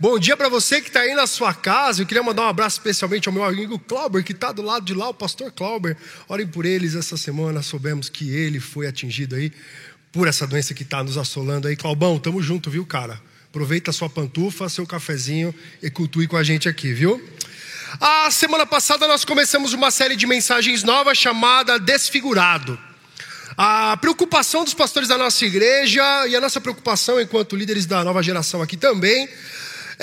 Bom dia para você que está aí na sua casa. Eu queria mandar um abraço especialmente ao meu amigo Clauber, que está do lado de lá, o pastor Clauber. Orem por eles essa semana. Soubemos que ele foi atingido aí por essa doença que está nos assolando aí. Claubão, tamo junto, viu, cara? Aproveita a sua pantufa, seu cafezinho e cultue com a gente aqui, viu? A semana passada nós começamos uma série de mensagens novas chamada Desfigurado. A preocupação dos pastores da nossa igreja e a nossa preocupação enquanto líderes da nova geração aqui também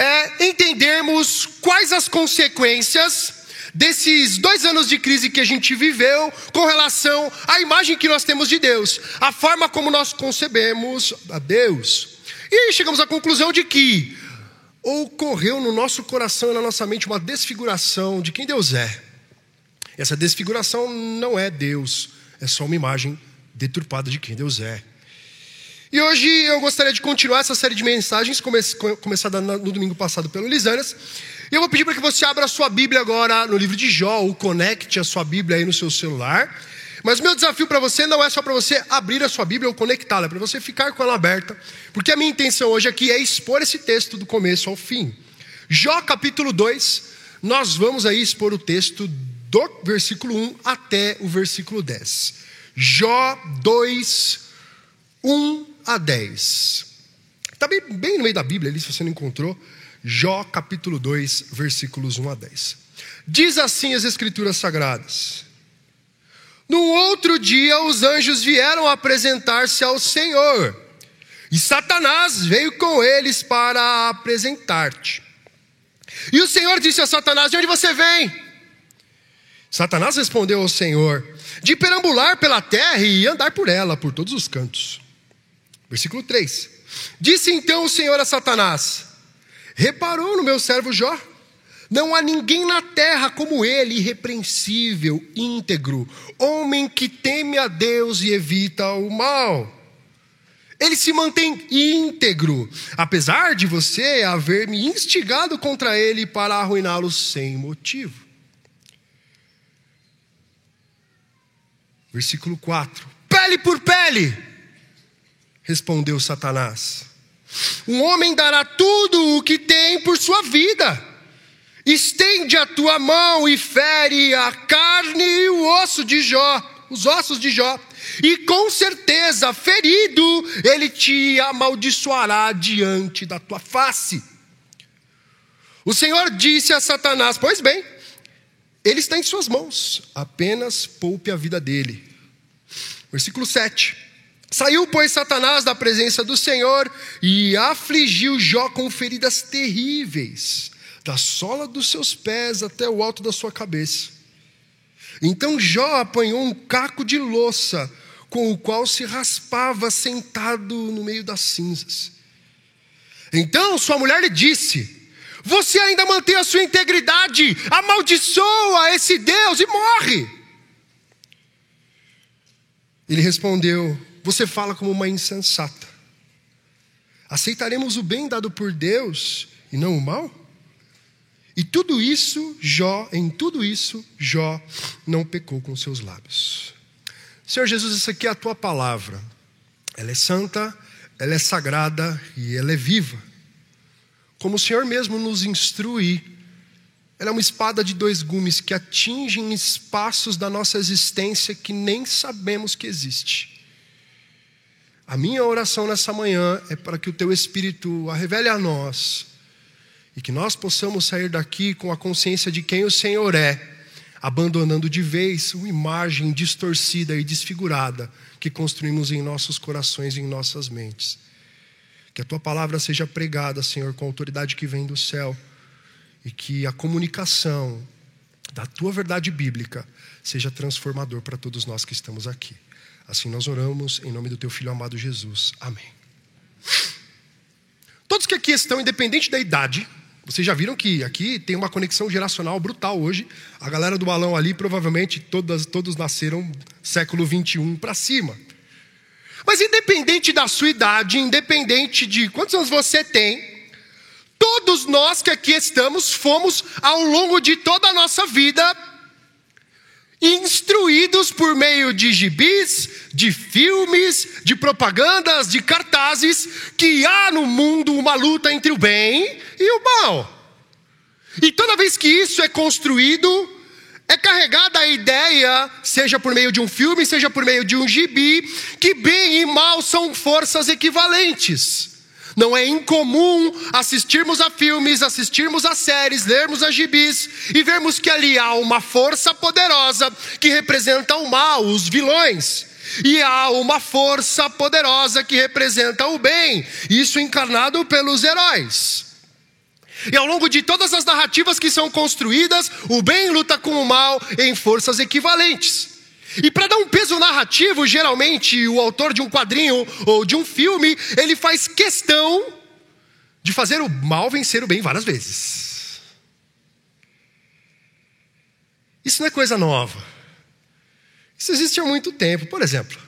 é entendermos quais as consequências desses dois anos de crise que a gente viveu com relação à imagem que nós temos de Deus, a forma como nós concebemos a Deus. E chegamos à conclusão de que ocorreu no nosso coração e na nossa mente uma desfiguração de quem Deus é. Essa desfiguração não é Deus, é só uma imagem deturpada de quem Deus é. E hoje eu gostaria de continuar essa série de mensagens, começada no domingo passado pelo Lisânias. E eu vou pedir para que você abra a sua Bíblia agora no livro de Jó, ou conecte a sua Bíblia aí no seu celular. Mas meu desafio para você não é só para você abrir a sua Bíblia ou conectá-la, é para você ficar com ela aberta, porque a minha intenção hoje aqui é expor esse texto do começo ao fim. Jó capítulo 2, nós vamos aí expor o texto do versículo 1 até o versículo 10. Jó 2, 1 a 10. Está bem, bem no meio da Bíblia ali, se você não encontrou. Jó capítulo 2, versículos 1 a 10. Diz assim as Escrituras Sagradas: No outro dia, os anjos vieram apresentar-se ao Senhor, e Satanás veio com eles para apresentar-te. E o Senhor disse a Satanás: De onde você vem? Satanás respondeu ao Senhor: De perambular pela terra e andar por ela, por todos os cantos. Versículo 3: Disse então o Senhor a Satanás: Reparou no meu servo Jó? Não há ninguém na terra como ele, irrepreensível, íntegro, homem que teme a Deus e evita o mal. Ele se mantém íntegro, apesar de você haver me instigado contra ele para arruiná-lo sem motivo. Versículo 4: Pele por pele respondeu Satanás. Um homem dará tudo o que tem por sua vida. Estende a tua mão e fere a carne e o osso de Jó, os ossos de Jó, e com certeza, ferido, ele te amaldiçoará diante da tua face. O Senhor disse a Satanás: Pois bem, ele está em suas mãos, apenas poupe a vida dele. Versículo 7. Saiu, pois, Satanás da presença do Senhor e afligiu Jó com feridas terríveis, da sola dos seus pés até o alto da sua cabeça. Então Jó apanhou um caco de louça, com o qual se raspava sentado no meio das cinzas. Então sua mulher lhe disse: Você ainda mantém a sua integridade, amaldiçoa esse Deus e morre. Ele respondeu: você fala como uma insensata. Aceitaremos o bem dado por Deus e não o mal? E tudo isso, Jó, em tudo isso, Jó não pecou com seus lábios. Senhor Jesus, isso aqui é a tua palavra. Ela é santa, ela é sagrada e ela é viva. Como o Senhor mesmo nos instrui, ela é uma espada de dois gumes que atingem espaços da nossa existência que nem sabemos que existe. A minha oração nessa manhã é para que o teu Espírito a revele a nós e que nós possamos sair daqui com a consciência de quem o Senhor é, abandonando de vez uma imagem distorcida e desfigurada que construímos em nossos corações e em nossas mentes. Que a tua palavra seja pregada, Senhor, com a autoridade que vem do céu e que a comunicação da tua verdade bíblica seja transformador para todos nós que estamos aqui. Assim nós oramos em nome do teu filho amado Jesus. Amém. Todos que aqui estão, independente da idade, vocês já viram que aqui tem uma conexão geracional brutal hoje. A galera do balão ali, provavelmente, todas, todos nasceram século 21 para cima. Mas independente da sua idade, independente de quantos anos você tem, todos nós que aqui estamos fomos, ao longo de toda a nossa vida, instruídos por meio de gibis, de filmes, de propagandas, de cartazes, que há no mundo uma luta entre o bem e o mal. E toda vez que isso é construído, é carregada a ideia, seja por meio de um filme, seja por meio de um gibi, que bem e mal são forças equivalentes. Não é incomum assistirmos a filmes, assistirmos a séries, lermos a gibis e vermos que ali há uma força poderosa que representa o mal, os vilões. E há uma força poderosa que representa o bem, isso encarnado pelos heróis. E ao longo de todas as narrativas que são construídas, o bem luta com o mal em forças equivalentes. E para dar um peso narrativo, geralmente o autor de um quadrinho ou de um filme, ele faz questão de fazer o mal vencer o bem várias vezes. Isso não é coisa nova. Isso existe há muito tempo. Por exemplo,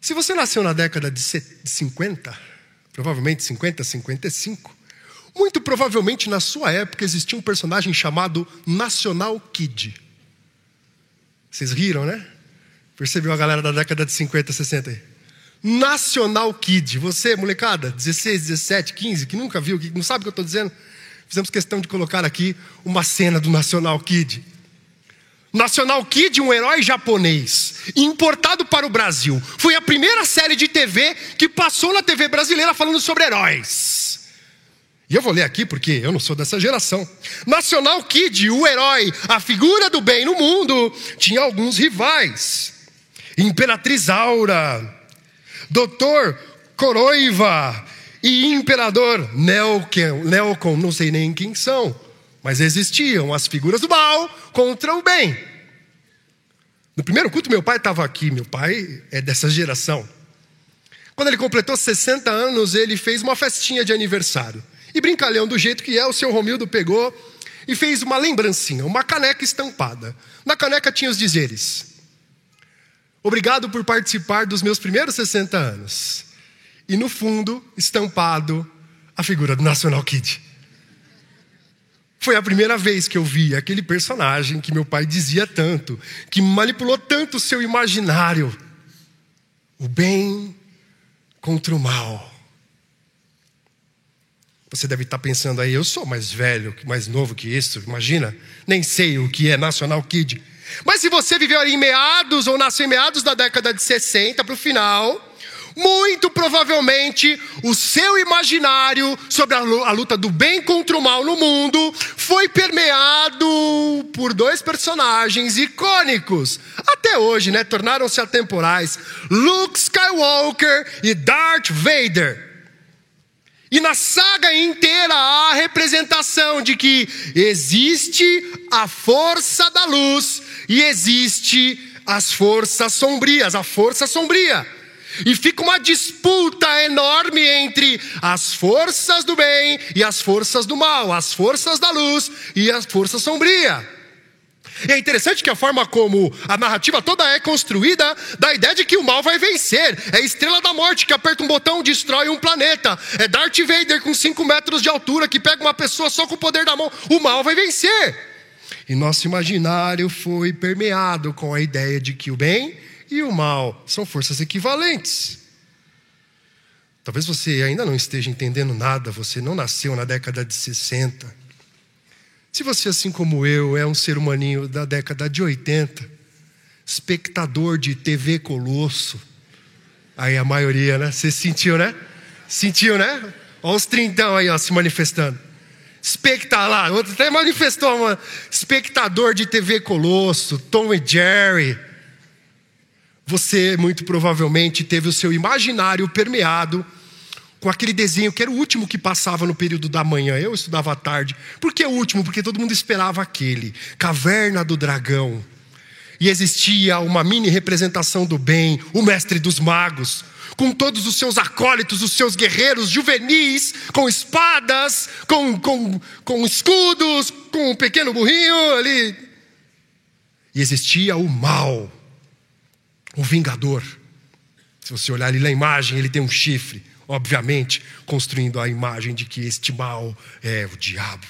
se você nasceu na década de 50, provavelmente 50, 55, muito provavelmente na sua época existia um personagem chamado National Kid. Vocês riram, né? Percebeu a galera da década de 50, 60 aí? National Kid. Você, molecada, 16, 17, 15, que nunca viu, que não sabe o que eu estou dizendo, fizemos questão de colocar aqui uma cena do National Kid. National Kid, um herói japonês, importado para o Brasil. Foi a primeira série de TV que passou na TV brasileira falando sobre heróis. E eu vou ler aqui porque eu não sou dessa geração. Nacional Kid, o herói, a figura do bem no mundo, tinha alguns rivais. Imperatriz Aura, Doutor Coroiva e Imperador Nelcon, não sei nem quem são, mas existiam as figuras do mal contra o bem. No primeiro culto, meu pai estava aqui, meu pai é dessa geração. Quando ele completou 60 anos, ele fez uma festinha de aniversário. E brincalhão do jeito que é, o seu Romildo pegou e fez uma lembrancinha, uma caneca estampada. Na caneca tinha os dizeres: Obrigado por participar dos meus primeiros 60 anos. E no fundo, estampado, a figura do National Kid. Foi a primeira vez que eu vi aquele personagem que meu pai dizia tanto, que manipulou tanto o seu imaginário. O bem contra o mal. Você deve estar pensando aí, eu sou mais velho, mais novo que isso, imagina? Nem sei o que é National Kid. Mas se você viveu em meados ou nasceu em meados da década de 60 para o final, muito provavelmente o seu imaginário sobre a luta do bem contra o mal no mundo foi permeado por dois personagens icônicos. Até hoje, né? Tornaram-se atemporais: Luke Skywalker e Darth Vader. E na saga inteira há a representação de que existe a força da luz e existe as forças sombrias, a força sombria. E fica uma disputa enorme entre as forças do bem e as forças do mal, as forças da luz e as forças sombrias. E é interessante que a forma como a narrativa toda é construída dá a ideia de que o mal vai vencer. É estrela da morte que aperta um botão, destrói um planeta. É Darth Vader com 5 metros de altura que pega uma pessoa só com o poder da mão. O mal vai vencer. E nosso imaginário foi permeado com a ideia de que o bem e o mal são forças equivalentes. Talvez você ainda não esteja entendendo nada, você não nasceu na década de 60. Se você, assim como eu, é um ser humaninho da década de 80, espectador de TV Colosso, aí a maioria, né? Você sentiu, né? Sentiu, né? Olha os trintão aí, ó, se manifestando. Espectador lá, outro até manifestou, uma espectador de TV Colosso, Tom e Jerry. Você, muito provavelmente, teve o seu imaginário permeado com aquele desenho que era o último que passava no período da manhã. Eu estudava à tarde. Por que o último? Porque todo mundo esperava aquele Caverna do Dragão. E existia uma mini representação do bem, o mestre dos magos, com todos os seus acólitos, os seus guerreiros juvenis, com espadas, com, com, com escudos, com um pequeno burrinho ali. E existia o mal, o vingador. Se você olhar ali na imagem, ele tem um chifre obviamente construindo a imagem de que este mal é o diabo.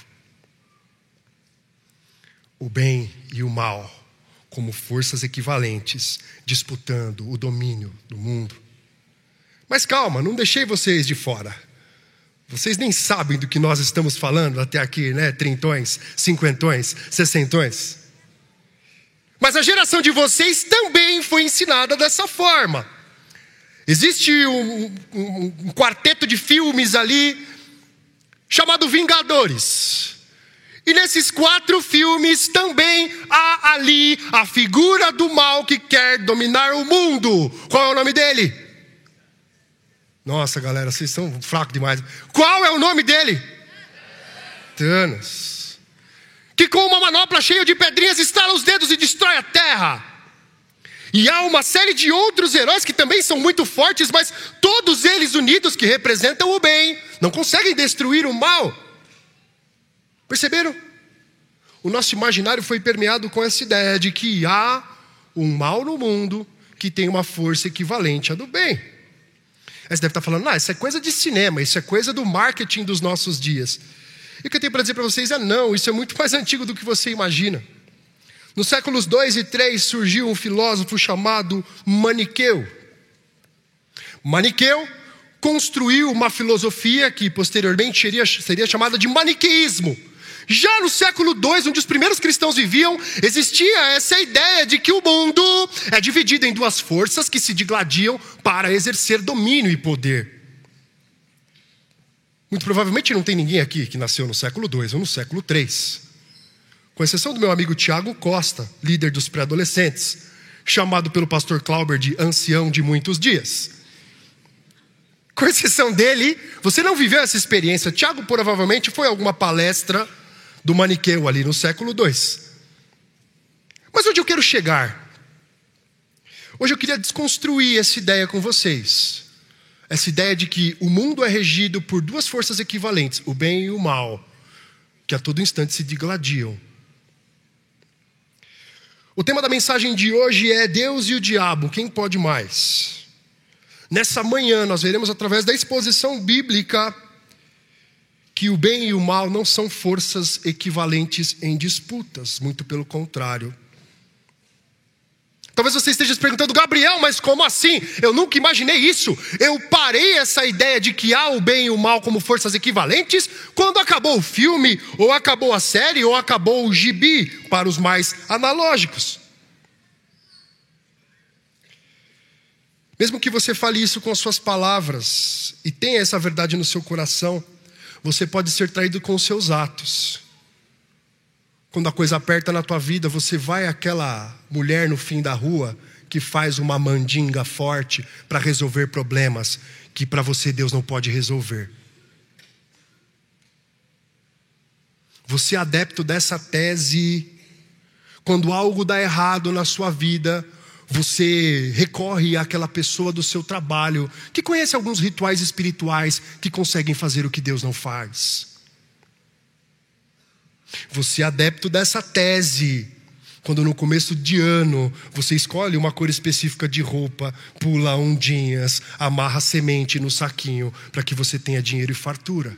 O bem e o mal como forças equivalentes, disputando o domínio do mundo. Mas calma, não deixei vocês de fora. Vocês nem sabem do que nós estamos falando até aqui, né? Trintões, cinquentões, sessentões. Mas a geração de vocês também foi ensinada dessa forma. Existe um, um, um quarteto de filmes ali chamado Vingadores. E nesses quatro filmes também há ali a figura do mal que quer dominar o mundo. Qual é o nome dele? Nossa, galera, vocês são fracos demais. Qual é o nome dele? Thanos. Que com uma manopla cheia de pedrinhas estala os dedos e destrói a terra. E há uma série de outros heróis que também são muito fortes, mas todos eles unidos que representam o bem, não conseguem destruir o mal. Perceberam? O nosso imaginário foi permeado com essa ideia de que há um mal no mundo que tem uma força equivalente à do bem. Aí você deve estar falando, ah, isso é coisa de cinema, isso é coisa do marketing dos nossos dias. E o que eu tenho para dizer para vocês é não, isso é muito mais antigo do que você imagina. Nos séculos 2 e 3 surgiu um filósofo chamado Maniqueu. Maniqueu construiu uma filosofia que posteriormente seria, seria chamada de maniqueísmo. Já no século II, onde os primeiros cristãos viviam, existia essa ideia de que o mundo é dividido em duas forças que se digladiam para exercer domínio e poder. Muito provavelmente não tem ninguém aqui que nasceu no século II ou no século III com exceção do meu amigo Tiago Costa, líder dos pré-adolescentes, chamado pelo pastor Clauber de ancião de muitos dias. Com exceção dele, você não viveu essa experiência. Tiago provavelmente foi a alguma palestra do Maniqueu ali no século II. Mas onde eu quero chegar? Hoje eu queria desconstruir essa ideia com vocês. Essa ideia de que o mundo é regido por duas forças equivalentes, o bem e o mal, que a todo instante se digladiam. O tema da mensagem de hoje é Deus e o diabo, quem pode mais? Nessa manhã nós veremos através da exposição bíblica que o bem e o mal não são forças equivalentes em disputas, muito pelo contrário. Talvez você esteja se perguntando, Gabriel, mas como assim? Eu nunca imaginei isso. Eu parei essa ideia de que há o bem e o mal como forças equivalentes quando acabou o filme, ou acabou a série, ou acabou o gibi, para os mais analógicos. Mesmo que você fale isso com as suas palavras e tenha essa verdade no seu coração, você pode ser traído com os seus atos. Quando a coisa aperta na tua vida, você vai àquela mulher no fim da rua que faz uma mandinga forte para resolver problemas que para você Deus não pode resolver. Você é adepto dessa tese. Quando algo dá errado na sua vida, você recorre àquela pessoa do seu trabalho que conhece alguns rituais espirituais que conseguem fazer o que Deus não faz. Você é adepto dessa tese. Quando no começo de ano você escolhe uma cor específica de roupa, pula ondinhas, amarra semente no saquinho para que você tenha dinheiro e fartura.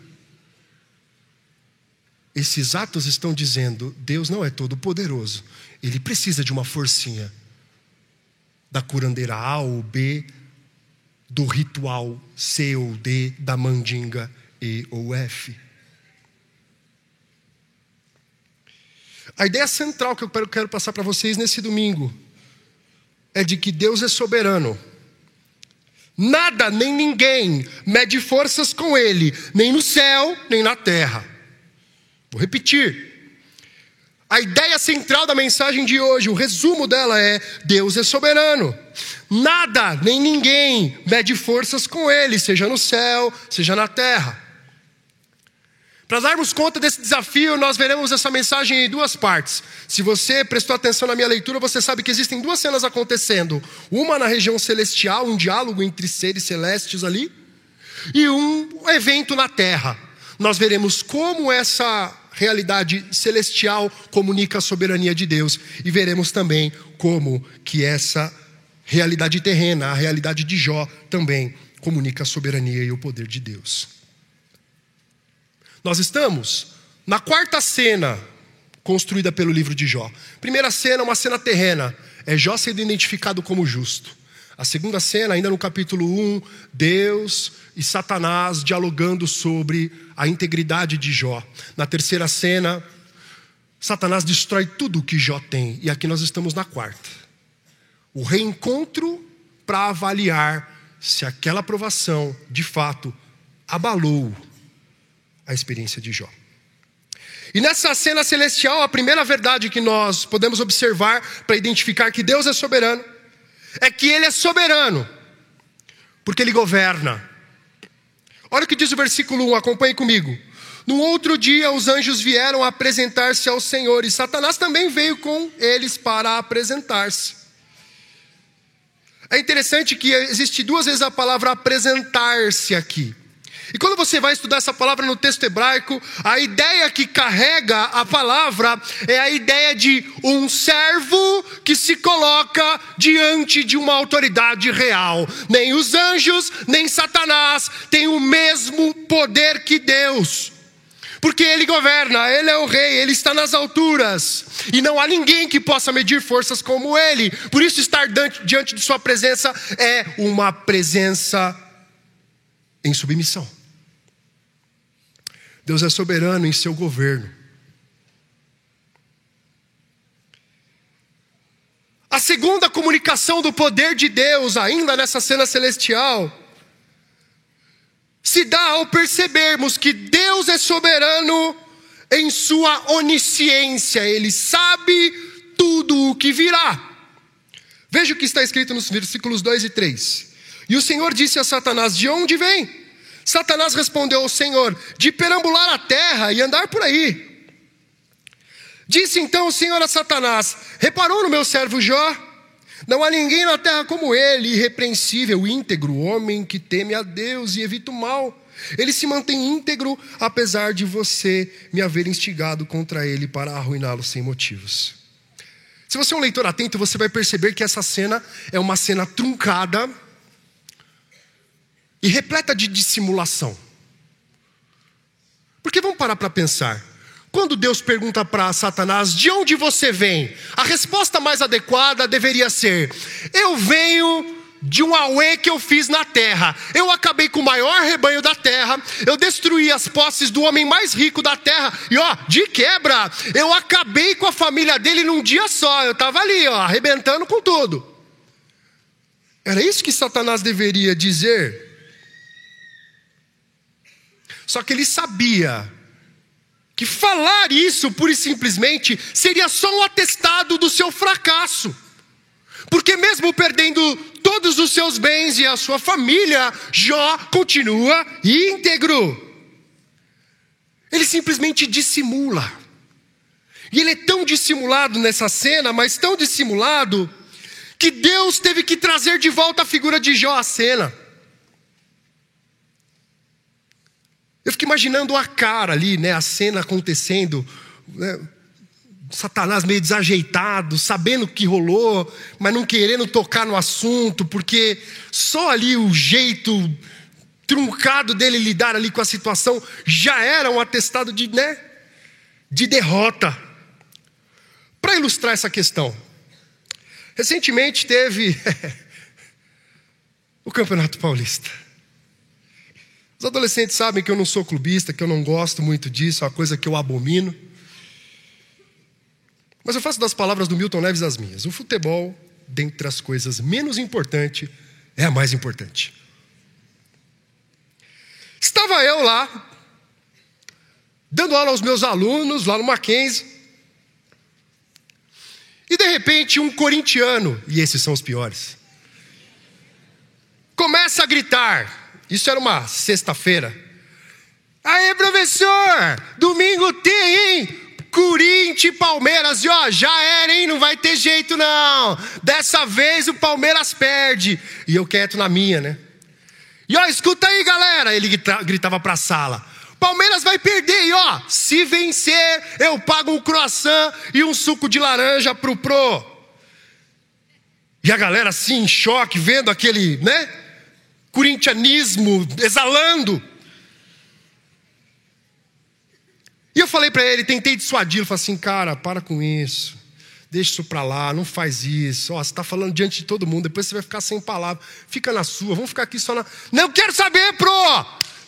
Esses atos estão dizendo: Deus não é todo poderoso, ele precisa de uma forcinha da curandeira A ou B, do ritual C ou D, da mandinga E ou F. A ideia central que eu quero passar para vocês nesse domingo é de que Deus é soberano. Nada nem ninguém mede forças com Ele, nem no céu, nem na terra. Vou repetir. A ideia central da mensagem de hoje, o resumo dela é: Deus é soberano. Nada nem ninguém mede forças com Ele, seja no céu, seja na terra. Para darmos conta desse desafio, nós veremos essa mensagem em duas partes. Se você prestou atenção na minha leitura, você sabe que existem duas cenas acontecendo: uma na região celestial, um diálogo entre seres celestes ali, e um evento na terra. Nós veremos como essa realidade celestial comunica a soberania de Deus e veremos também como que essa realidade terrena, a realidade de Jó também comunica a soberania e o poder de Deus. Nós estamos na quarta cena construída pelo livro de Jó. Primeira cena, uma cena terrena, é Jó sendo identificado como justo. A segunda cena, ainda no capítulo 1, Deus e Satanás dialogando sobre a integridade de Jó. Na terceira cena, Satanás destrói tudo o que Jó tem. E aqui nós estamos na quarta. O reencontro para avaliar se aquela aprovação, de fato, abalou a experiência de Jó. E nessa cena celestial, a primeira verdade que nós podemos observar para identificar que Deus é soberano é que Ele é soberano, porque Ele governa. Olha o que diz o versículo 1, acompanhe comigo. No outro dia, os anjos vieram apresentar-se ao Senhor, e Satanás também veio com eles para apresentar-se. É interessante que existe duas vezes a palavra apresentar-se aqui. E quando você vai estudar essa palavra no texto hebraico, a ideia que carrega a palavra é a ideia de um servo que se coloca diante de uma autoridade real. Nem os anjos, nem Satanás têm o mesmo poder que Deus. Porque ele governa, ele é o rei, ele está nas alturas, e não há ninguém que possa medir forças como ele. Por isso, estar diante de Sua presença é uma presença em submissão. Deus é soberano em seu governo. A segunda comunicação do poder de Deus, ainda nessa cena celestial, se dá ao percebermos que Deus é soberano em sua onisciência, Ele sabe tudo o que virá. Veja o que está escrito nos versículos 2 e 3. E o Senhor disse a Satanás: De onde vem? Satanás respondeu ao Senhor: De perambular a terra e andar por aí. Disse então o Senhor a Satanás: Reparou no meu servo Jó? Não há ninguém na terra como ele, irrepreensível, íntegro, homem que teme a Deus e evita o mal. Ele se mantém íntegro, apesar de você me haver instigado contra ele para arruiná-lo sem motivos. Se você é um leitor atento, você vai perceber que essa cena é uma cena truncada e repleta de dissimulação. Porque vamos parar para pensar. Quando Deus pergunta para Satanás, de onde você vem? A resposta mais adequada deveria ser: Eu venho de um auê que eu fiz na terra. Eu acabei com o maior rebanho da terra, eu destruí as posses do homem mais rico da terra, e ó, de quebra, eu acabei com a família dele num dia só. Eu estava ali, ó, arrebentando com tudo. Era isso que Satanás deveria dizer só que ele sabia que falar isso pura e simplesmente seria só um atestado do seu fracasso. Porque mesmo perdendo todos os seus bens e a sua família, Jó continua íntegro. Ele simplesmente dissimula. E ele é tão dissimulado nessa cena, mas tão dissimulado, que Deus teve que trazer de volta a figura de Jó à cena. Eu fico imaginando a cara ali, né, a cena acontecendo, né, Satanás meio desajeitado, sabendo o que rolou, mas não querendo tocar no assunto, porque só ali o jeito truncado dele lidar ali com a situação já era um atestado de, né, de derrota. Para ilustrar essa questão, recentemente teve o Campeonato Paulista. Os adolescentes sabem que eu não sou clubista, que eu não gosto muito disso, é uma coisa que eu abomino. Mas eu faço das palavras do Milton Neves as minhas. O futebol, dentre as coisas menos importantes, é a mais importante. Estava eu lá, dando aula aos meus alunos, lá no Mackenzie, e de repente um corintiano, e esses são os piores, começa a gritar: isso era uma sexta-feira. Aí, professor, domingo tem, hein? Corinthians e Palmeiras, e ó, já era, hein? Não vai ter jeito não. Dessa vez o Palmeiras perde. E eu quieto na minha, né? E ó, escuta aí, galera. Ele gritava para a sala. Palmeiras vai perder, e ó, se vencer, eu pago um croissant e um suco de laranja pro Pro. E a galera assim, em choque, vendo aquele, né? Corintianismo exalando. E eu falei para ele, tentei dissuadi-lo, falei assim, cara, para com isso. Deixa isso para lá, não faz isso. Ó, você está falando diante de todo mundo, depois você vai ficar sem palavra. Fica na sua, vamos ficar aqui só na. Não quero saber, pro!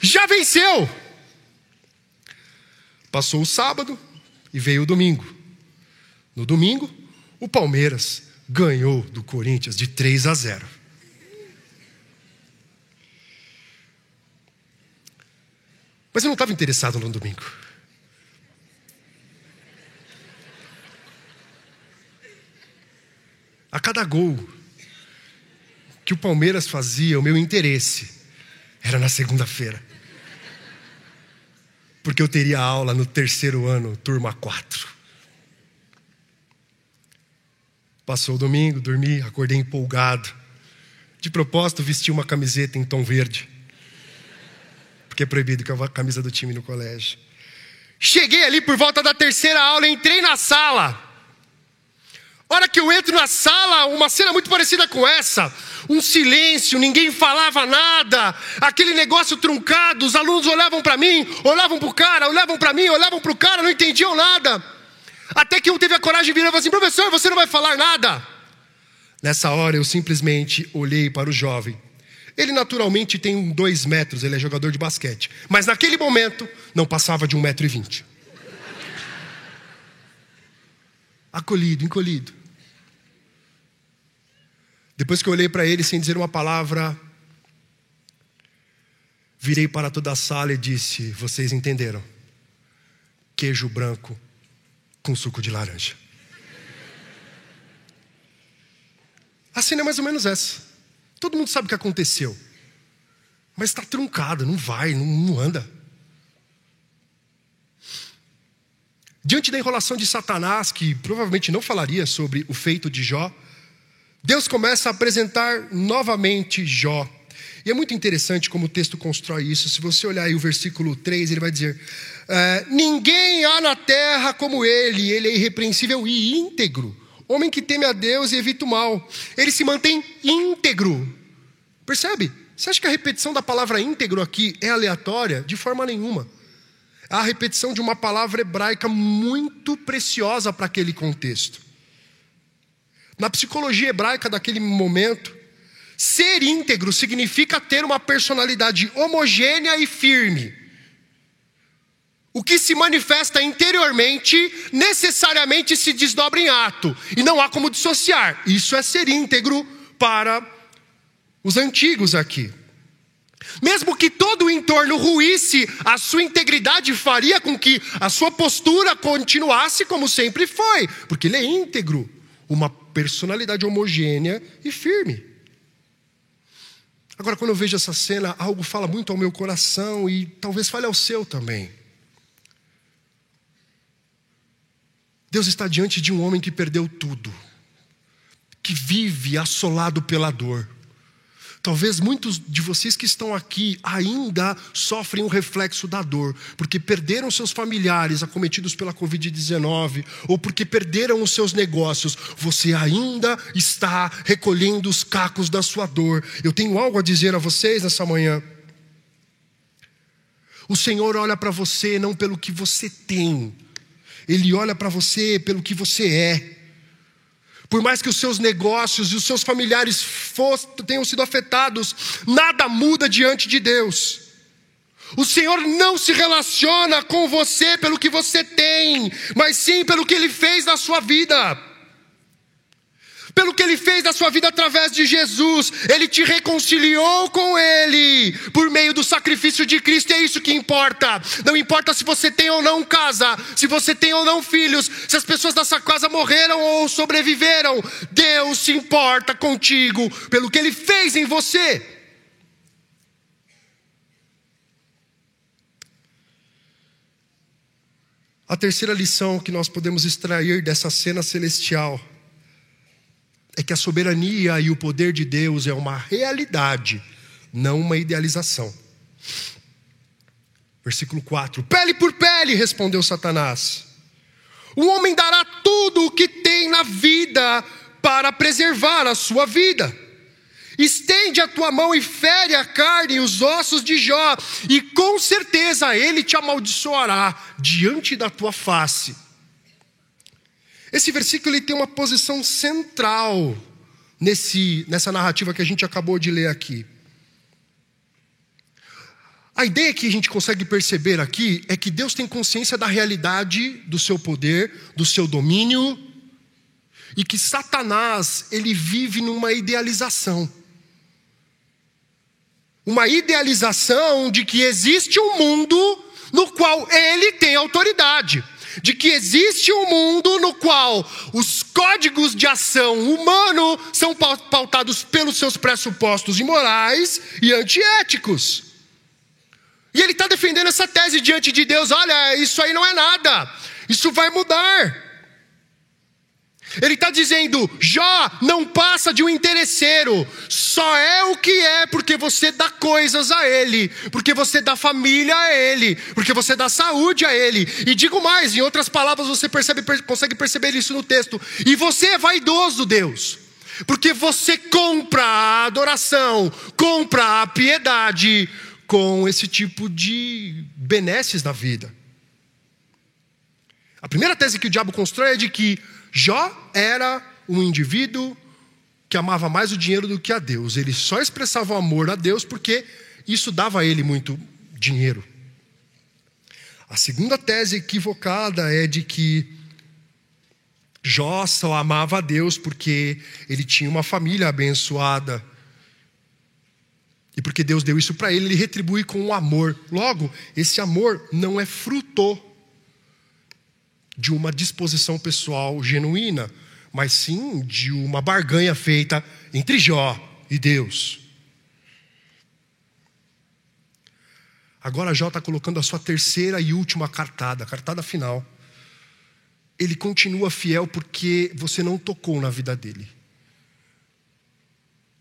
Já venceu! Passou o sábado e veio o domingo. No domingo, o Palmeiras ganhou do Corinthians de 3 a 0. Mas eu não estava interessado no domingo. A cada gol que o Palmeiras fazia, o meu interesse era na segunda-feira. Porque eu teria aula no terceiro ano, turma 4. Passou o domingo, dormi, acordei empolgado. De propósito, vesti uma camiseta em tom verde. Porque é proibido vá a camisa do time no colégio. Cheguei ali por volta da terceira aula, entrei na sala. Hora que eu entro na sala, uma cena muito parecida com essa. Um silêncio, ninguém falava nada, aquele negócio truncado, os alunos olhavam para mim, olhavam para o cara, olhavam para mim, olhavam para o cara, não entendiam nada. Até que um teve a coragem de vir e falou assim: professor, você não vai falar nada. Nessa hora eu simplesmente olhei para o jovem. Ele naturalmente tem dois metros, ele é jogador de basquete. Mas naquele momento não passava de um metro e vinte. Acolhido, encolhido. Depois que eu olhei para ele sem dizer uma palavra, virei para toda a sala e disse: Vocês entenderam? Queijo branco com suco de laranja. A cena é mais ou menos essa. Todo mundo sabe o que aconteceu. Mas está truncada, não vai, não, não anda. Diante da enrolação de Satanás, que provavelmente não falaria sobre o feito de Jó, Deus começa a apresentar novamente Jó. E é muito interessante como o texto constrói isso. Se você olhar aí o versículo 3, ele vai dizer: é, Ninguém há na terra como ele, ele é irrepreensível e íntegro. Homem que teme a Deus e evita o mal. Ele se mantém íntegro. Percebe? Você acha que a repetição da palavra íntegro aqui é aleatória? De forma nenhuma. É a repetição de uma palavra hebraica muito preciosa para aquele contexto. Na psicologia hebraica daquele momento, ser íntegro significa ter uma personalidade homogênea e firme. O que se manifesta interiormente necessariamente se desdobra em ato, e não há como dissociar. Isso é ser íntegro para os antigos aqui. Mesmo que todo o entorno ruísse, a sua integridade faria com que a sua postura continuasse como sempre foi, porque ele é íntegro uma personalidade homogênea e firme. Agora, quando eu vejo essa cena, algo fala muito ao meu coração e talvez fale ao seu também. Deus está diante de um homem que perdeu tudo, que vive assolado pela dor Talvez muitos de vocês que estão aqui ainda sofrem um reflexo da dor, porque perderam seus familiares acometidos pela Covid-19, ou porque perderam os seus negócios. Você ainda está recolhendo os cacos da sua dor. Eu tenho algo a dizer a vocês nessa manhã. O Senhor olha para você não pelo que você tem, Ele olha para você pelo que você é. Por mais que os seus negócios e os seus familiares tenham sido afetados, nada muda diante de Deus. O Senhor não se relaciona com você pelo que você tem, mas sim pelo que Ele fez na sua vida pelo que ele fez na sua vida através de Jesus, ele te reconciliou com ele por meio do sacrifício de Cristo, e é isso que importa. Não importa se você tem ou não casa, se você tem ou não filhos, se as pessoas dessa casa morreram ou sobreviveram, Deus se importa contigo pelo que ele fez em você. A terceira lição que nós podemos extrair dessa cena celestial é que a soberania e o poder de Deus é uma realidade, não uma idealização. Versículo 4: Pele por pele, respondeu Satanás. O homem dará tudo o que tem na vida para preservar a sua vida. Estende a tua mão e fere a carne e os ossos de Jó, e com certeza ele te amaldiçoará diante da tua face. Esse versículo ele tem uma posição central nesse, nessa narrativa que a gente acabou de ler aqui. A ideia que a gente consegue perceber aqui é que Deus tem consciência da realidade do seu poder, do seu domínio, e que Satanás, ele vive numa idealização. Uma idealização de que existe um mundo no qual ele tem autoridade. De que existe um mundo no qual os códigos de ação humano são pautados pelos seus pressupostos imorais e antiéticos. E ele está defendendo essa tese diante de Deus: olha, isso aí não é nada, isso vai mudar. Ele está dizendo: Jó não passa de um interesseiro, só é o que é porque você dá coisas a ele, porque você dá família a ele, porque você dá saúde a ele. E digo mais, em outras palavras, você percebe, consegue perceber isso no texto. E você é vaidoso, Deus, porque você compra a adoração, compra a piedade com esse tipo de benesses na vida. A primeira tese que o diabo constrói é de que Jó era um indivíduo que amava mais o dinheiro do que a Deus. Ele só expressava o amor a Deus porque isso dava a ele muito dinheiro. A segunda tese equivocada é de que Jó só amava a Deus porque ele tinha uma família abençoada. E porque Deus deu isso para ele, ele retribui com o amor. Logo, esse amor não é fruto de uma disposição pessoal genuína, mas sim de uma barganha feita entre Jó e Deus. Agora Jó está colocando a sua terceira e última cartada, a cartada final. Ele continua fiel porque você não tocou na vida dele.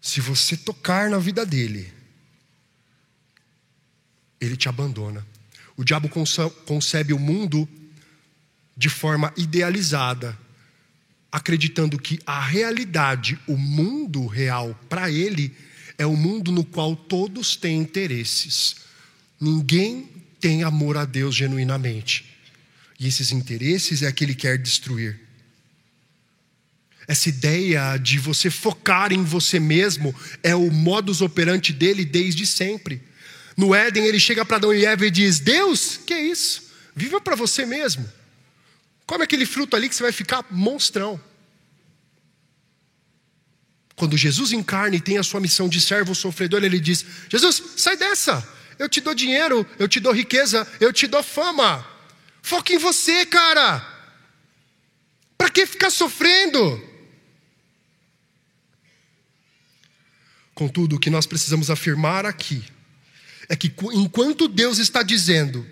Se você tocar na vida dele, ele te abandona. O diabo concebe o mundo de forma idealizada, acreditando que a realidade, o mundo real para ele, é o mundo no qual todos têm interesses. Ninguém tem amor a Deus genuinamente. E esses interesses é que ele quer destruir. Essa ideia de você focar em você mesmo é o modus operandi dele desde sempre. No Éden, ele chega para Adão e Eva e diz: Deus, que é isso? Viva para você mesmo. Come aquele fruto ali que você vai ficar monstrão. Quando Jesus encarna e tem a sua missão de servo sofredor, ele diz: Jesus, sai dessa. Eu te dou dinheiro, eu te dou riqueza, eu te dou fama. Foca em você, cara. Para que ficar sofrendo? Contudo, o que nós precisamos afirmar aqui é que enquanto Deus está dizendo,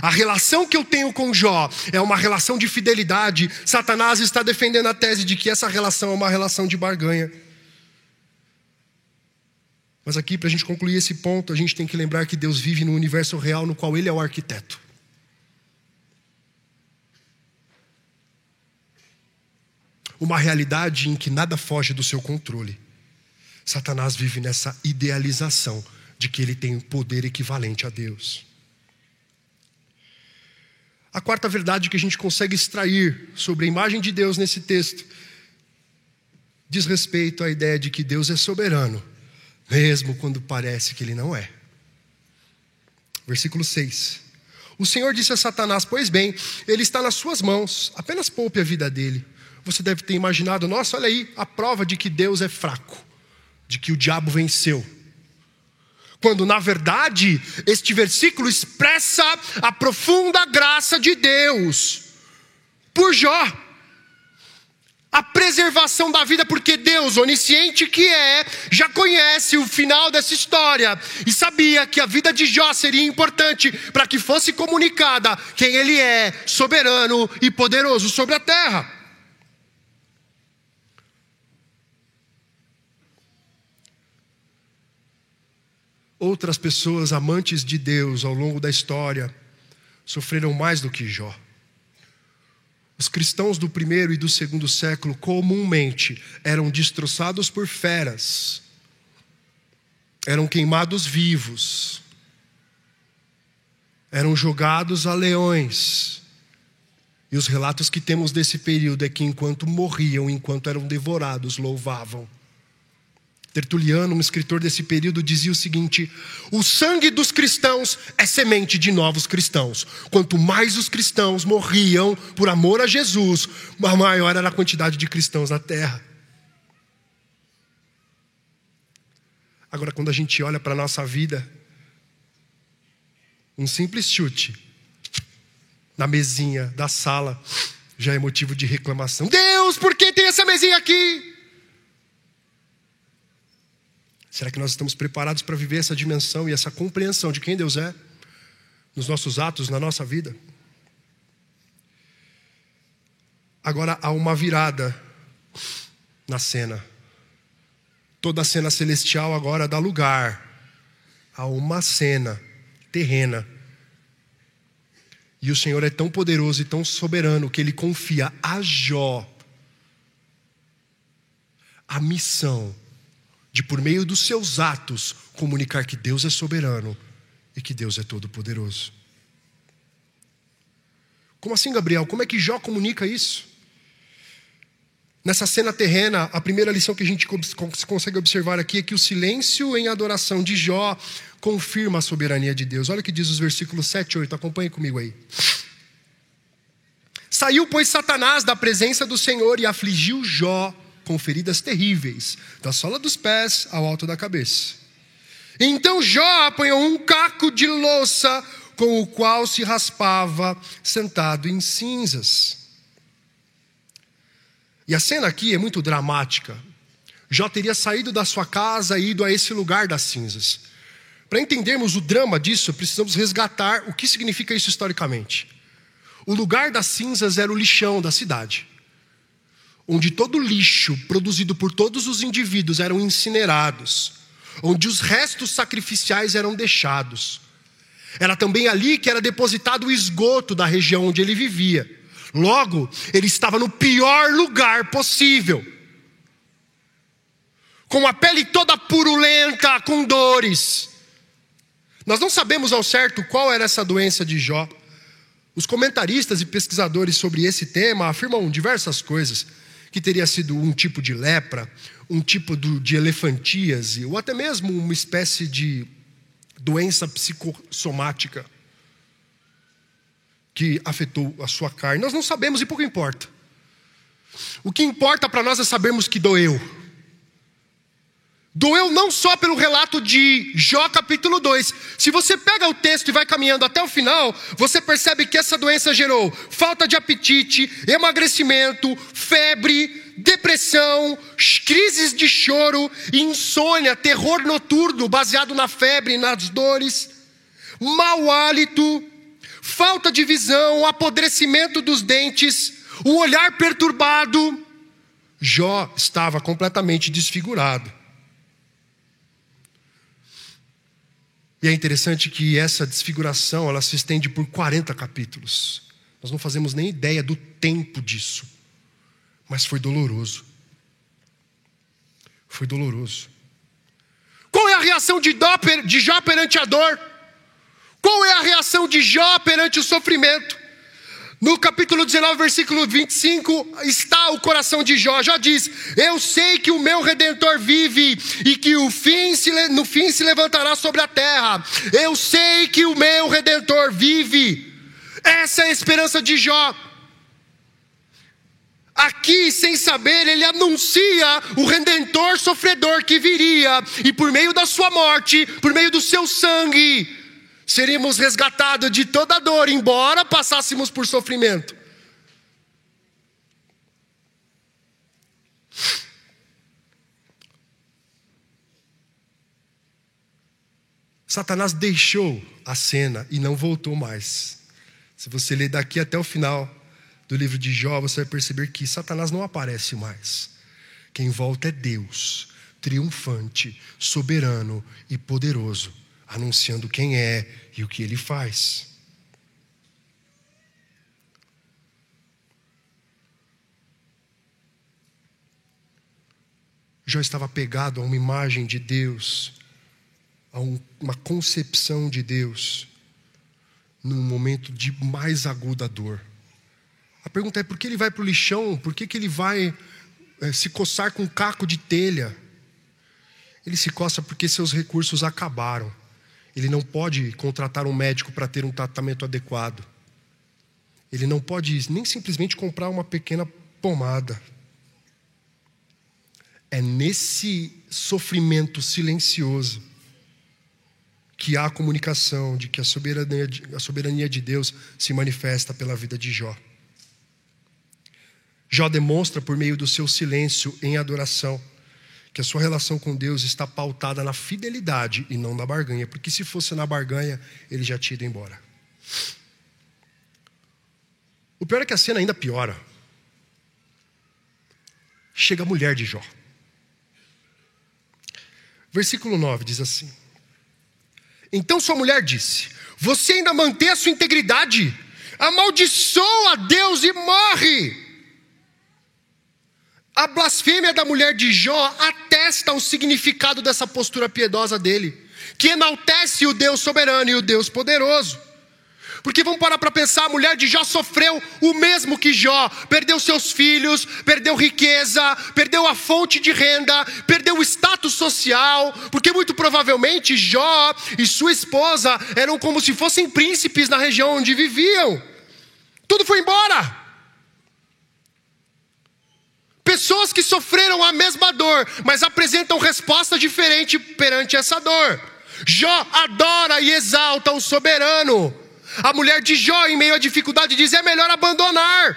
a relação que eu tenho com Jó é uma relação de fidelidade. Satanás está defendendo a tese de que essa relação é uma relação de barganha. Mas aqui, para a gente concluir esse ponto, a gente tem que lembrar que Deus vive no universo real no qual Ele é o arquiteto. Uma realidade em que nada foge do seu controle. Satanás vive nessa idealização de que ele tem um poder equivalente a Deus. A quarta verdade que a gente consegue extrair sobre a imagem de Deus nesse texto diz respeito à ideia de que Deus é soberano, mesmo quando parece que ele não é. Versículo 6. O Senhor disse a Satanás: Pois bem, ele está nas suas mãos, apenas poupe a vida dele. Você deve ter imaginado, nossa, olha aí, a prova de que Deus é fraco, de que o diabo venceu. Quando, na verdade, este versículo expressa a profunda graça de Deus por Jó. A preservação da vida, porque Deus, onisciente que é, já conhece o final dessa história e sabia que a vida de Jó seria importante para que fosse comunicada quem Ele é, soberano e poderoso sobre a terra. Outras pessoas amantes de Deus ao longo da história sofreram mais do que Jó. Os cristãos do primeiro e do segundo século comumente eram destroçados por feras, eram queimados vivos, eram jogados a leões. E os relatos que temos desse período é que enquanto morriam, enquanto eram devorados, louvavam. Tertuliano, um escritor desse período, dizia o seguinte: o sangue dos cristãos é semente de novos cristãos. Quanto mais os cristãos morriam por amor a Jesus, maior era a quantidade de cristãos na terra. Agora, quando a gente olha para a nossa vida, um simples chute na mesinha da sala já é motivo de reclamação. Deus, por que tem essa mesinha aqui? Será que nós estamos preparados para viver essa dimensão e essa compreensão de quem Deus é nos nossos atos, na nossa vida? Agora há uma virada na cena. Toda a cena celestial agora dá lugar a uma cena terrena. E o Senhor é tão poderoso e tão soberano que ele confia a Jó a missão de, por meio dos seus atos, comunicar que Deus é soberano e que Deus é todo-poderoso. Como assim, Gabriel? Como é que Jó comunica isso? Nessa cena terrena, a primeira lição que a gente consegue observar aqui é que o silêncio em adoração de Jó confirma a soberania de Deus. Olha o que diz os versículos 7 e 8, acompanhe comigo aí. Saiu, pois, Satanás da presença do Senhor e afligiu Jó com feridas terríveis, da sola dos pés ao alto da cabeça. Então Jó apanhou um caco de louça com o qual se raspava, sentado em cinzas. E a cena aqui é muito dramática. Jó teria saído da sua casa e ido a esse lugar das cinzas. Para entendermos o drama disso, precisamos resgatar o que significa isso historicamente. O lugar das cinzas era o lixão da cidade onde todo lixo produzido por todos os indivíduos eram incinerados, onde os restos sacrificiais eram deixados. Era também ali que era depositado o esgoto da região onde ele vivia. Logo, ele estava no pior lugar possível. Com a pele toda purulenta, com dores. Nós não sabemos ao certo qual era essa doença de Jó. Os comentaristas e pesquisadores sobre esse tema afirmam diversas coisas que teria sido um tipo de lepra, um tipo de elefantíase, ou até mesmo uma espécie de doença psicossomática que afetou a sua carne. Nós não sabemos e pouco importa. O que importa para nós é sabermos que doeu. Doeu não só pelo relato de Jó capítulo 2. Se você pega o texto e vai caminhando até o final, você percebe que essa doença gerou falta de apetite, emagrecimento, febre, depressão, crises de choro, insônia, terror noturno baseado na febre e nas dores, mau hálito, falta de visão, apodrecimento dos dentes, o olhar perturbado. Jó estava completamente desfigurado. E é interessante que essa desfiguração ela se estende por 40 capítulos. Nós não fazemos nem ideia do tempo disso. Mas foi doloroso. Foi doloroso. Qual é a reação de, Jó perante a dor? Qual é a reação de Jó perante o sofrimento? No capítulo 19, versículo 25, está o coração de Jó. Já diz: Eu sei que o meu redentor vive e que o fim se, no fim se levantará sobre a terra. Eu sei que o meu redentor vive. Essa é a esperança de Jó. Aqui, sem saber, ele anuncia o redentor sofredor que viria, e por meio da sua morte, por meio do seu sangue, seríamos resgatados de toda dor, embora passássemos por sofrimento. Satanás deixou a cena e não voltou mais. Se você ler daqui até o final do livro de Jó, você vai perceber que Satanás não aparece mais. Quem volta é Deus, triunfante, soberano e poderoso anunciando quem é e o que ele faz. Jó estava pegado a uma imagem de Deus a um, uma concepção de Deus num momento de mais aguda dor. A pergunta é por que ele vai para o lixão? Por que, que ele vai é, se coçar com um caco de telha? Ele se coça porque seus recursos acabaram. Ele não pode contratar um médico para ter um tratamento adequado. Ele não pode nem simplesmente comprar uma pequena pomada. É nesse sofrimento silencioso que há a comunicação de que a soberania a soberania de Deus se manifesta pela vida de Jó. Jó demonstra por meio do seu silêncio em adoração que a sua relação com Deus está pautada na fidelidade e não na barganha, porque se fosse na barganha, ele já tinha ido embora. O pior é que a cena ainda piora. Chega a mulher de Jó. Versículo 9 diz assim: Então sua mulher disse: Você ainda mantém a sua integridade? Amaldiçoa a Deus e morre. A blasfêmia da mulher de Jó atesta o significado dessa postura piedosa dele, que enaltece o Deus soberano e o Deus poderoso. Porque vamos parar para pensar, a mulher de Jó sofreu o mesmo que Jó, perdeu seus filhos, perdeu riqueza, perdeu a fonte de renda, perdeu o status social, porque muito provavelmente Jó e sua esposa eram como se fossem príncipes na região onde viviam. Tudo foi embora. Pessoas que sofreram a mesma dor, mas apresentam resposta diferente perante essa dor. Jó adora e exalta o soberano. A mulher de Jó, em meio à dificuldade, diz: é melhor abandonar.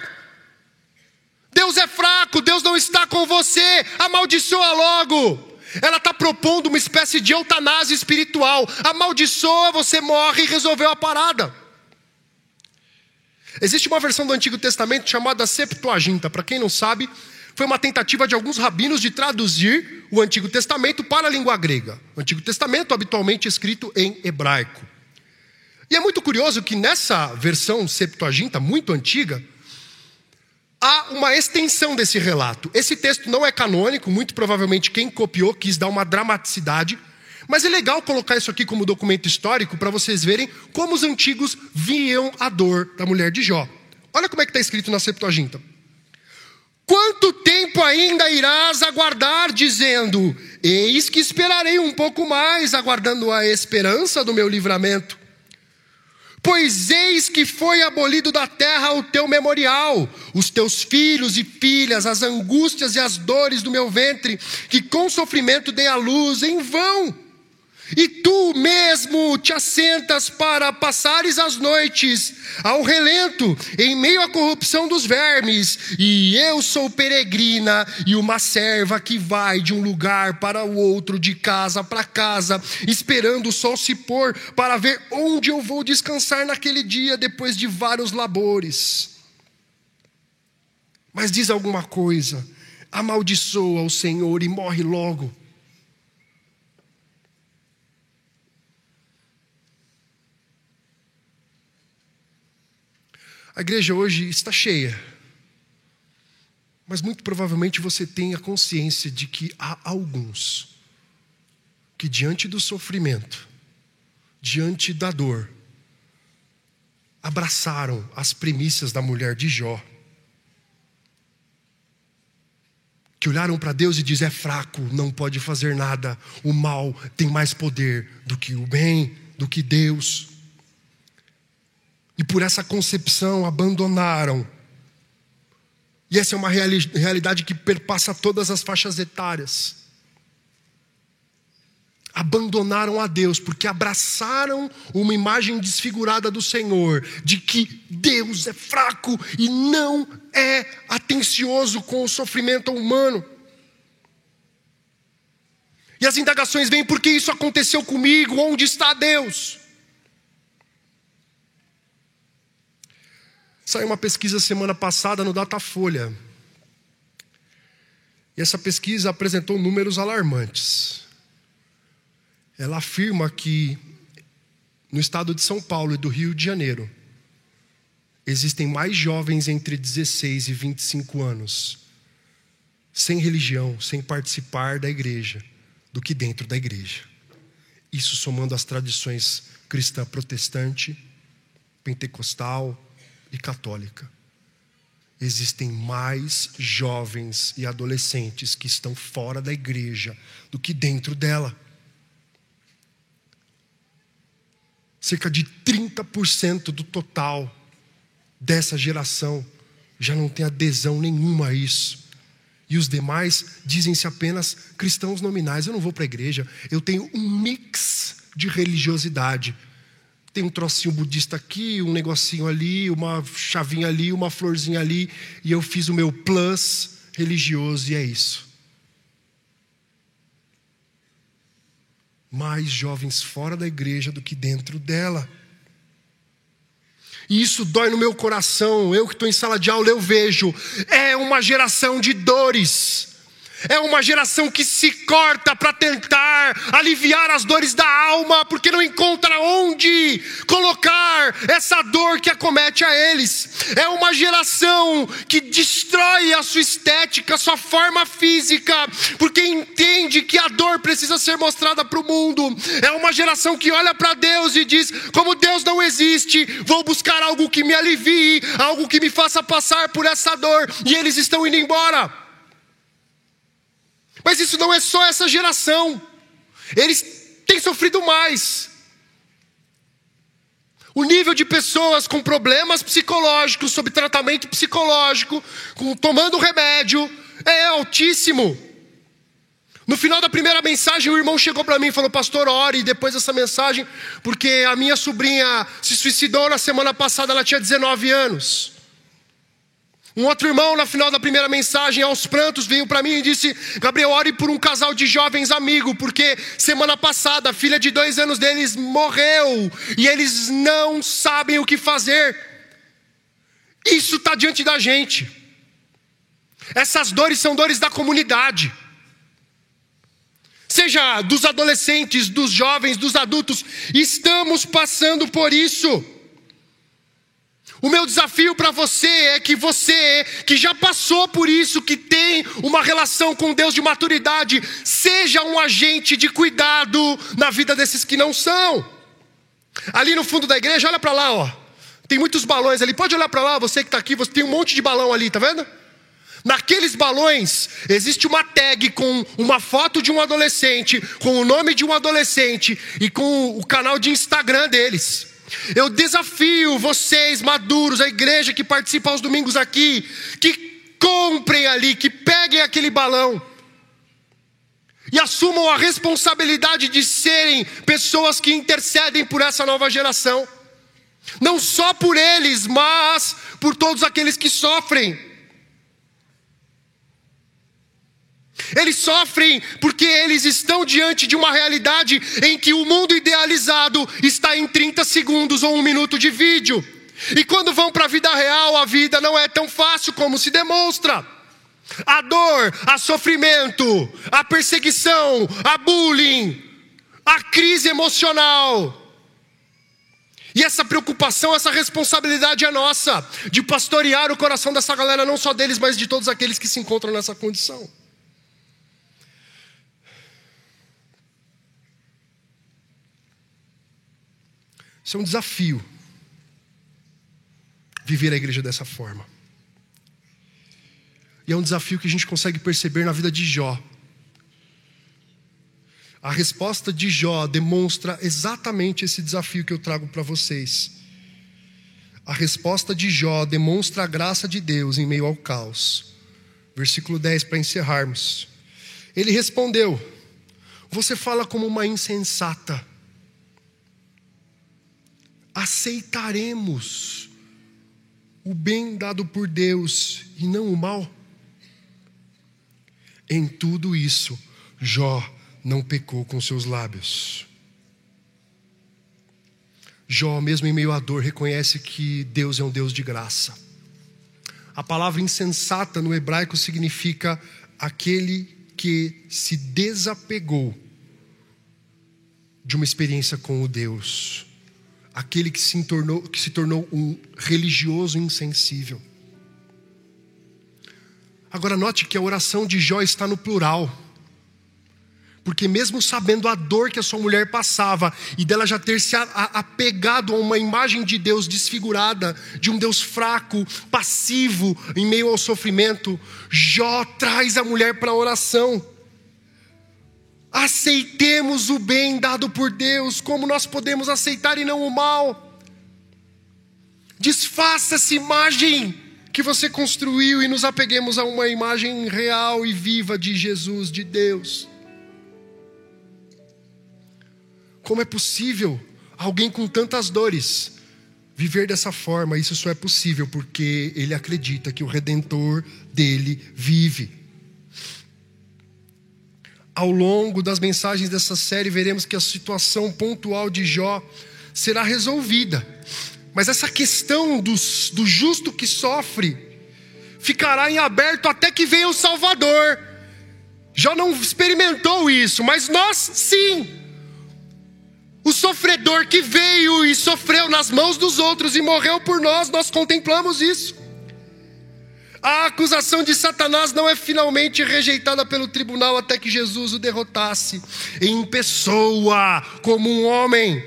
Deus é fraco, Deus não está com você, amaldiçoa logo. Ela está propondo uma espécie de eutanásia espiritual. Amaldiçoa, você morre e resolveu a parada. Existe uma versão do Antigo Testamento chamada Septuaginta. Para quem não sabe, foi uma tentativa de alguns rabinos de traduzir o Antigo Testamento para a língua grega. O Antigo Testamento, habitualmente escrito em hebraico. E é muito curioso que nessa versão Septuaginta, muito antiga, há uma extensão desse relato. Esse texto não é canônico, muito provavelmente quem copiou quis dar uma dramaticidade, mas é legal colocar isso aqui como documento histórico para vocês verem como os antigos viam a dor da mulher de Jó. Olha como é que está escrito na Septuaginta. Quanto tempo ainda irás aguardar, dizendo: Eis que esperarei um pouco mais, aguardando a esperança do meu livramento? Pois eis que foi abolido da terra o teu memorial, os teus filhos e filhas, as angústias e as dores do meu ventre, que com sofrimento dei a luz em vão. E tu mesmo te assentas para passares as noites ao relento, em meio à corrupção dos vermes, e eu sou peregrina e uma serva que vai de um lugar para o outro, de casa para casa, esperando o sol se pôr para ver onde eu vou descansar naquele dia depois de vários labores. Mas diz alguma coisa, amaldiçoa o Senhor e morre logo. A igreja hoje está cheia, mas muito provavelmente você tem a consciência de que há alguns que, diante do sofrimento, diante da dor, abraçaram as premissas da mulher de Jó. Que olharam para Deus e dizem: é fraco, não pode fazer nada, o mal tem mais poder do que o bem, do que Deus e por essa concepção abandonaram. E essa é uma realidade que perpassa todas as faixas etárias. Abandonaram a Deus porque abraçaram uma imagem desfigurada do Senhor, de que Deus é fraco e não é atencioso com o sofrimento humano. E as indagações vêm: por que isso aconteceu comigo? Onde está Deus? Saiu uma pesquisa semana passada no Datafolha. E essa pesquisa apresentou números alarmantes. Ela afirma que no estado de São Paulo e do Rio de Janeiro existem mais jovens entre 16 e 25 anos sem religião, sem participar da igreja, do que dentro da igreja. Isso somando as tradições cristã protestante, pentecostal e católica. Existem mais jovens e adolescentes que estão fora da igreja do que dentro dela. Cerca de 30% do total dessa geração já não tem adesão nenhuma a isso. E os demais dizem-se apenas cristãos nominais. Eu não vou para a igreja, eu tenho um mix de religiosidade. Tem um trocinho budista aqui, um negocinho ali, uma chavinha ali, uma florzinha ali, e eu fiz o meu plus religioso e é isso. mais jovens fora da igreja do que dentro dela. E isso dói no meu coração. Eu que estou em sala de aula, eu vejo. É uma geração de dores. É uma geração que se corta para tentar aliviar as dores da alma, porque não encontra onde colocar essa dor que acomete a eles. É uma geração que destrói a sua estética, a sua forma física, porque entende que a dor precisa ser mostrada para o mundo. É uma geração que olha para Deus e diz: como Deus não existe, vou buscar algo que me alivie, algo que me faça passar por essa dor, e eles estão indo embora. Mas isso não é só essa geração. Eles têm sofrido mais. O nível de pessoas com problemas psicológicos, sob tratamento psicológico, com, tomando remédio, é altíssimo. No final da primeira mensagem, o irmão chegou para mim e falou: Pastor, ore depois dessa mensagem, porque a minha sobrinha se suicidou na semana passada, ela tinha 19 anos. Um outro irmão, na final da primeira mensagem, aos prantos, veio para mim e disse: Gabriel, ore por um casal de jovens amigos, porque semana passada a filha de dois anos deles morreu e eles não sabem o que fazer. Isso está diante da gente. Essas dores são dores da comunidade, seja dos adolescentes, dos jovens, dos adultos, estamos passando por isso. O meu desafio para você é que você, que já passou por isso, que tem uma relação com Deus de maturidade, seja um agente de cuidado na vida desses que não são. Ali no fundo da igreja, olha para lá, ó. Tem muitos balões ali. Pode olhar para lá, você que está aqui, você tem um monte de balão ali, tá vendo? Naqueles balões existe uma tag com uma foto de um adolescente, com o nome de um adolescente e com o canal de Instagram deles. Eu desafio vocês, maduros, a igreja que participa aos domingos aqui, que comprem ali, que peguem aquele balão e assumam a responsabilidade de serem pessoas que intercedem por essa nova geração. Não só por eles, mas por todos aqueles que sofrem. Eles sofrem porque eles estão diante de uma realidade em que o mundo idealizado está em 30 segundos ou um minuto de vídeo. E quando vão para a vida real, a vida não é tão fácil como se demonstra. A dor, a sofrimento, a perseguição, a bullying, a crise emocional. E essa preocupação, essa responsabilidade é nossa, de pastorear o coração dessa galera, não só deles, mas de todos aqueles que se encontram nessa condição. Isso é um desafio. Viver a igreja dessa forma. E é um desafio que a gente consegue perceber na vida de Jó. A resposta de Jó demonstra exatamente esse desafio que eu trago para vocês. A resposta de Jó demonstra a graça de Deus em meio ao caos. Versículo 10 para encerrarmos. Ele respondeu: Você fala como uma insensata aceitaremos o bem dado por Deus e não o mal? Em tudo isso, Jó não pecou com seus lábios. Jó, mesmo em meio à dor, reconhece que Deus é um Deus de graça. A palavra insensata no hebraico significa aquele que se desapegou de uma experiência com o Deus aquele que se tornou, que se tornou um religioso insensível. Agora note que a oração de Jó está no plural. Porque, mesmo sabendo a dor que a sua mulher passava, e dela já ter se apegado a uma imagem de Deus desfigurada, de um Deus fraco, passivo, em meio ao sofrimento, Jó traz a mulher para a oração. Aceitemos o bem dado por Deus, como nós podemos aceitar e não o mal. Desfaça essa imagem que você construiu e nos apeguemos a uma imagem real e viva de Jesus, de Deus. Como é possível alguém com tantas dores viver dessa forma? Isso só é possível porque ele acredita que o redentor dele vive. Ao longo das mensagens dessa série, veremos que a situação pontual de Jó será resolvida. Mas essa questão do, do justo que sofre ficará em aberto até que venha o Salvador. Jó não experimentou isso, mas nós sim. O sofredor que veio e sofreu nas mãos dos outros e morreu por nós, nós contemplamos isso. A acusação de Satanás não é finalmente rejeitada pelo tribunal até que Jesus o derrotasse em pessoa, como um homem,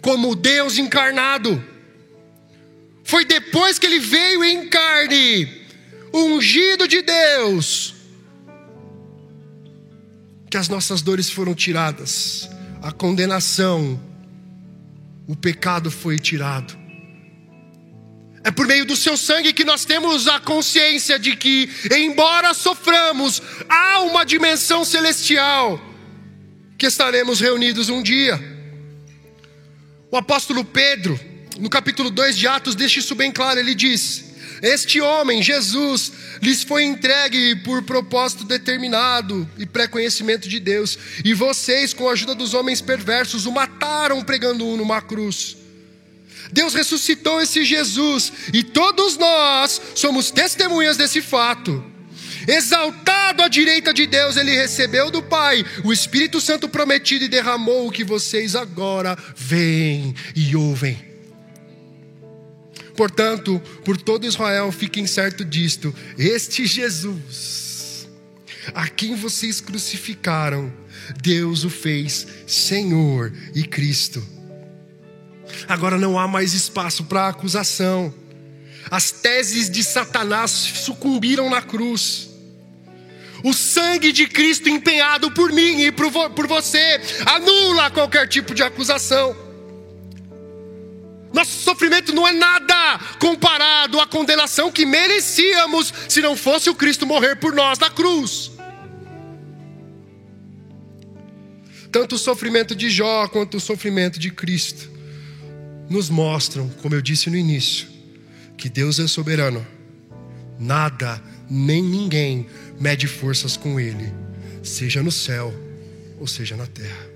como Deus encarnado. Foi depois que ele veio em carne, ungido de Deus, que as nossas dores foram tiradas a condenação, o pecado foi tirado. É por meio do seu sangue que nós temos a consciência de que, embora soframos, há uma dimensão celestial que estaremos reunidos um dia. O apóstolo Pedro, no capítulo 2 de Atos, deixa isso bem claro. Ele diz: Este homem, Jesus, lhes foi entregue por propósito determinado e pré-conhecimento de Deus, e vocês, com a ajuda dos homens perversos, o mataram pregando-o numa cruz. Deus ressuscitou esse Jesus, e todos nós somos testemunhas desse fato. Exaltado à direita de Deus, ele recebeu do Pai o Espírito Santo prometido e derramou o que vocês agora veem e ouvem. Portanto, por todo Israel fiquem certo disto: este Jesus, a quem vocês crucificaram, Deus o fez Senhor e Cristo. Agora não há mais espaço para acusação. As teses de Satanás sucumbiram na cruz. O sangue de Cristo empenhado por mim e por você anula qualquer tipo de acusação. Nosso sofrimento não é nada comparado à condenação que merecíamos se não fosse o Cristo morrer por nós na cruz. Tanto o sofrimento de Jó quanto o sofrimento de Cristo nos mostram, como eu disse no início, que Deus é soberano. Nada, nem ninguém mede forças com Ele, seja no céu ou seja na terra.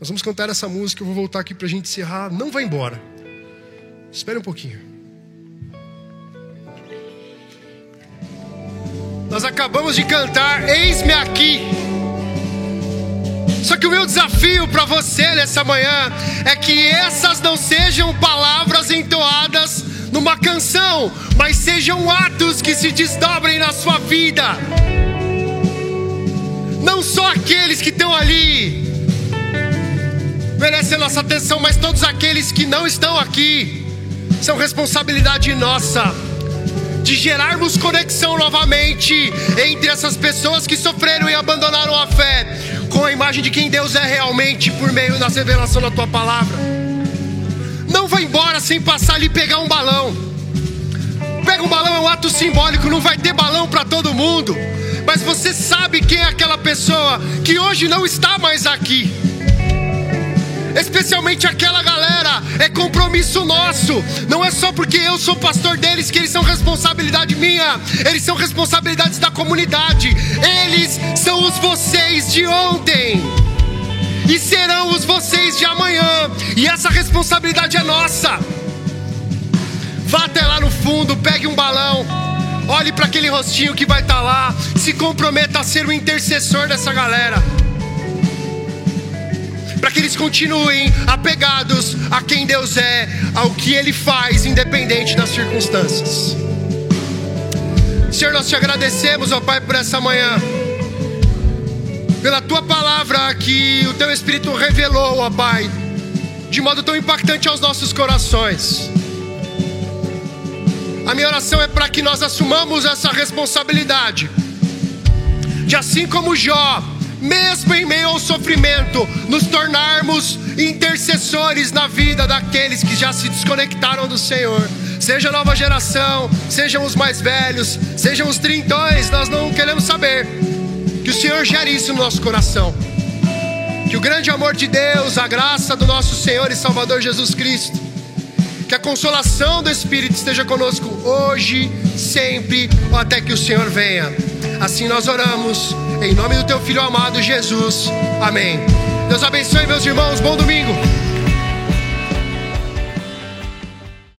Nós vamos cantar essa música, eu vou voltar aqui para a gente encerrar. Não vai embora. Espere um pouquinho. Nós acabamos de cantar Eis-me aqui. Só que o meu desafio para você nessa manhã é que essas não sejam palavras entoadas numa canção, mas sejam atos que se desdobrem na sua vida. Não só aqueles que estão ali merecem nossa atenção, mas todos aqueles que não estão aqui, são responsabilidade nossa de gerarmos conexão novamente entre essas pessoas que sofreram e abandonaram a fé, com a imagem de quem Deus é realmente por meio da revelação da tua palavra. Não vá embora sem passar ali pegar um balão. Pega um balão, é um ato simbólico, não vai ter balão para todo mundo. Mas você sabe quem é aquela pessoa que hoje não está mais aqui especialmente aquela galera, é compromisso nosso. Não é só porque eu sou pastor deles que eles são responsabilidade minha, eles são responsabilidades da comunidade. Eles são os vocês de ontem e serão os vocês de amanhã, e essa responsabilidade é nossa. Vá até lá no fundo, pegue um balão, olhe para aquele rostinho que vai estar tá lá, se comprometa a ser o intercessor dessa galera para que eles continuem apegados a quem Deus é, ao que Ele faz, independente das circunstâncias. Senhor, nós te agradecemos, ó Pai, por essa manhã. pela tua palavra que o teu Espírito revelou, ó Pai, de modo tão impactante aos nossos corações. A minha oração é para que nós assumamos essa responsabilidade, de assim como Jó, mesmo em meio ao sofrimento, nos tornarmos intercessores na vida daqueles que já se desconectaram do Senhor. Seja nova geração, sejam os mais velhos, sejam os trintões, nós não queremos saber. Que o Senhor gere isso no nosso coração. Que o grande amor de Deus, a graça do nosso Senhor e Salvador Jesus Cristo, que a consolação do Espírito esteja conosco hoje, sempre, até que o Senhor venha. Assim nós oramos, em nome do Teu Filho amado Jesus. Amém. Deus abençoe, meus irmãos. Bom domingo.